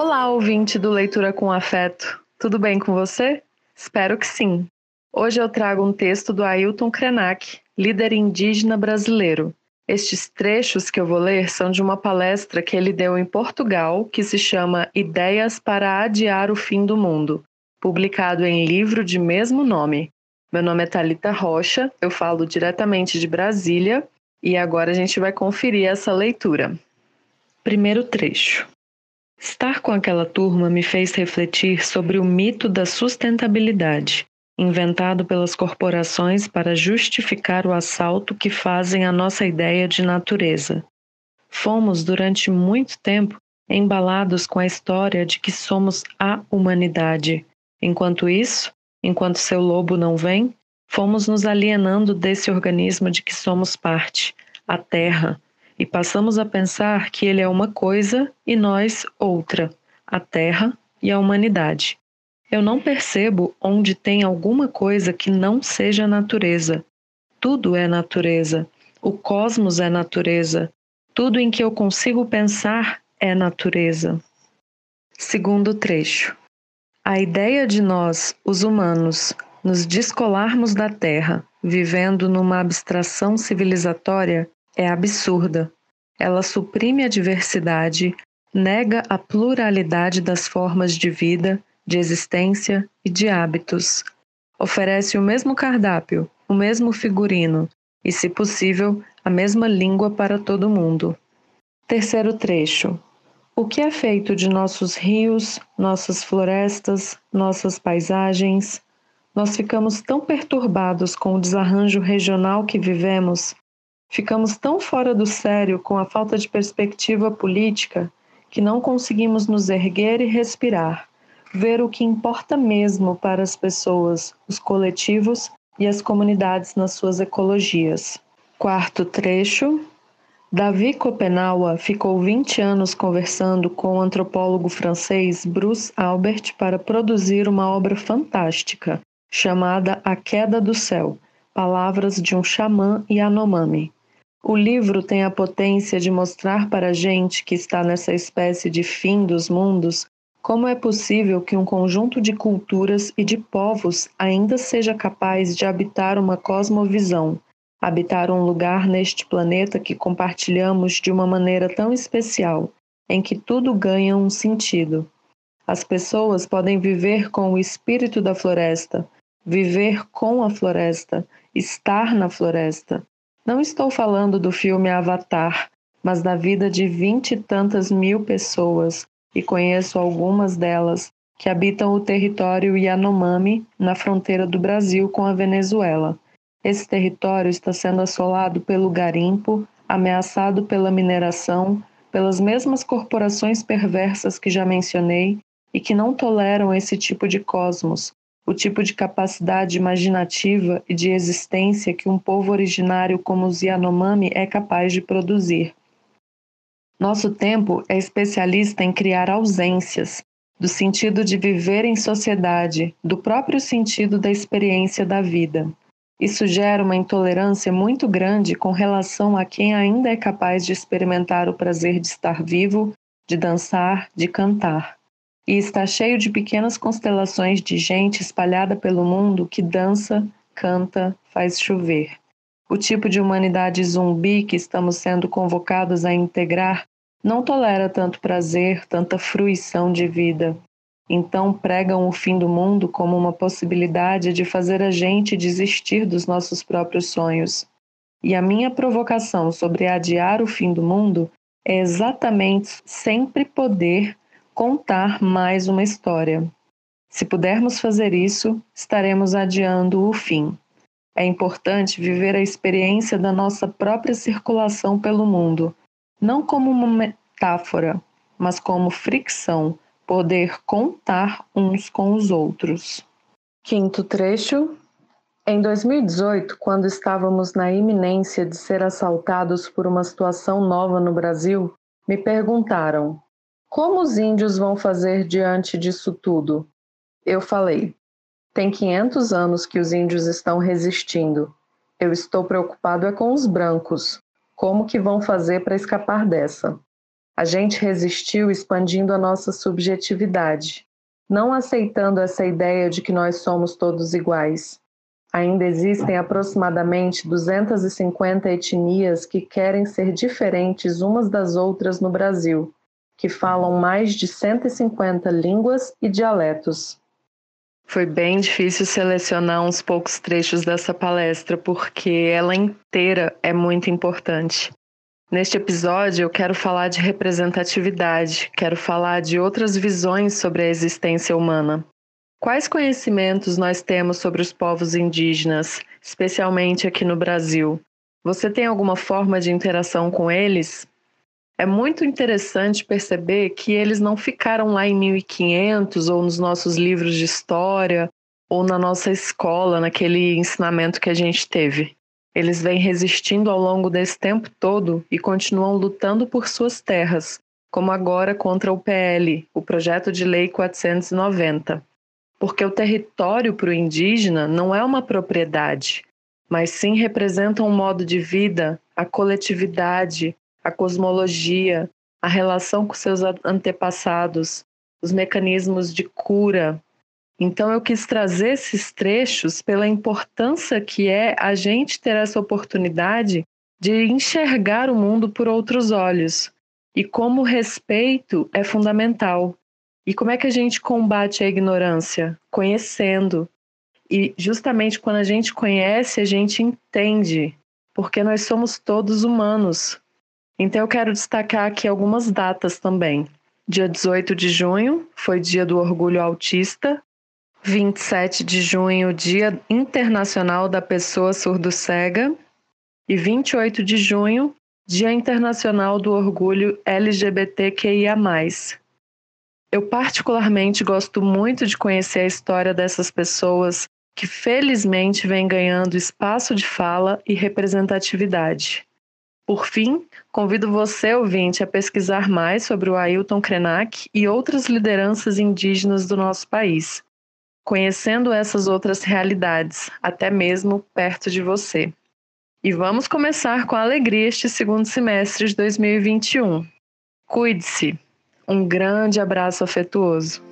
Olá, ouvinte do Leitura com Afeto. Tudo bem com você? Espero que sim. Hoje eu trago um texto do Ailton Krenak, líder indígena brasileiro. Estes trechos que eu vou ler são de uma palestra que ele deu em Portugal, que se chama Ideias para Adiar o Fim do Mundo, publicado em livro de mesmo nome. Meu nome é Talita Rocha, eu falo diretamente de Brasília e agora a gente vai conferir essa leitura. Primeiro trecho. Estar com aquela turma me fez refletir sobre o mito da sustentabilidade, inventado pelas corporações para justificar o assalto que fazem à nossa ideia de natureza. Fomos, durante muito tempo, embalados com a história de que somos a humanidade. Enquanto isso, enquanto seu lobo não vem, fomos nos alienando desse organismo de que somos parte, a Terra e passamos a pensar que ele é uma coisa e nós outra, a Terra e a humanidade. Eu não percebo onde tem alguma coisa que não seja natureza. Tudo é natureza. O cosmos é natureza. Tudo em que eu consigo pensar é natureza. Segundo trecho. A ideia de nós, os humanos, nos descolarmos da Terra, vivendo numa abstração civilizatória, é absurda. Ela suprime a diversidade, nega a pluralidade das formas de vida, de existência e de hábitos. Oferece o mesmo cardápio, o mesmo figurino e, se possível, a mesma língua para todo mundo. Terceiro trecho. O que é feito de nossos rios, nossas florestas, nossas paisagens? Nós ficamos tão perturbados com o desarranjo regional que vivemos Ficamos tão fora do sério com a falta de perspectiva política que não conseguimos nos erguer e respirar, ver o que importa mesmo para as pessoas, os coletivos e as comunidades nas suas ecologias. Quarto trecho. Davi Copenaua ficou 20 anos conversando com o antropólogo francês Bruce Albert para produzir uma obra fantástica chamada A Queda do Céu Palavras de um Xamã Yanomami. O livro tem a potência de mostrar para a gente que está nessa espécie de fim dos mundos como é possível que um conjunto de culturas e de povos ainda seja capaz de habitar uma cosmovisão, habitar um lugar neste planeta que compartilhamos de uma maneira tão especial, em que tudo ganha um sentido. As pessoas podem viver com o espírito da floresta, viver com a floresta, estar na floresta, não estou falando do filme Avatar, mas da vida de vinte e tantas mil pessoas, e conheço algumas delas que habitam o território Yanomami, na fronteira do Brasil com a Venezuela. Esse território está sendo assolado pelo garimpo, ameaçado pela mineração, pelas mesmas corporações perversas que já mencionei e que não toleram esse tipo de cosmos, o tipo de capacidade imaginativa e de existência que um povo originário como os Yanomami é capaz de produzir. Nosso tempo é especialista em criar ausências, do sentido de viver em sociedade, do próprio sentido da experiência da vida. Isso gera uma intolerância muito grande com relação a quem ainda é capaz de experimentar o prazer de estar vivo, de dançar, de cantar e está cheio de pequenas constelações de gente espalhada pelo mundo que dança, canta, faz chover. O tipo de humanidade zumbi que estamos sendo convocados a integrar não tolera tanto prazer, tanta fruição de vida. Então pregam o fim do mundo como uma possibilidade de fazer a gente desistir dos nossos próprios sonhos. E a minha provocação sobre adiar o fim do mundo é exatamente sempre poder contar mais uma história. Se pudermos fazer isso, estaremos adiando o fim. É importante viver a experiência da nossa própria circulação pelo mundo, não como uma metáfora, mas como fricção, poder contar uns com os outros. Quinto trecho. Em 2018, quando estávamos na iminência de ser assaltados por uma situação nova no Brasil, me perguntaram: como os índios vão fazer diante disso tudo? Eu falei: tem 500 anos que os índios estão resistindo. Eu estou preocupado é com os brancos. Como que vão fazer para escapar dessa? A gente resistiu expandindo a nossa subjetividade, não aceitando essa ideia de que nós somos todos iguais. Ainda existem aproximadamente 250 etnias que querem ser diferentes umas das outras no Brasil, que falam mais de 150 línguas e dialetos. Foi bem difícil selecionar uns poucos trechos dessa palestra, porque ela inteira é muito importante. Neste episódio, eu quero falar de representatividade, quero falar de outras visões sobre a existência humana. Quais conhecimentos nós temos sobre os povos indígenas, especialmente aqui no Brasil? Você tem alguma forma de interação com eles? É muito interessante perceber que eles não ficaram lá em 1500 ou nos nossos livros de história ou na nossa escola, naquele ensinamento que a gente teve. Eles vêm resistindo ao longo desse tempo todo e continuam lutando por suas terras, como agora contra o PL, o Projeto de Lei 490. Porque o território para o indígena não é uma propriedade, mas sim representa um modo de vida, a coletividade, a cosmologia, a relação com seus antepassados, os mecanismos de cura, então eu quis trazer esses trechos pela importância que é a gente ter essa oportunidade de enxergar o mundo por outros olhos e como o respeito é fundamental. E como é que a gente combate a ignorância? Conhecendo. E justamente quando a gente conhece, a gente entende, porque nós somos todos humanos. Então eu quero destacar aqui algumas datas também. Dia 18 de junho foi dia do orgulho autista, 27 de junho, Dia Internacional da Pessoa Surdo-Cega, e 28 de junho, Dia Internacional do Orgulho LGBTQIA. Eu, particularmente, gosto muito de conhecer a história dessas pessoas que, felizmente, vêm ganhando espaço de fala e representatividade. Por fim, convido você, ouvinte, a pesquisar mais sobre o Ailton Krenak e outras lideranças indígenas do nosso país conhecendo essas outras realidades, até mesmo perto de você. E vamos começar com alegria este segundo semestre de 2021. Cuide-se. Um grande abraço afetuoso.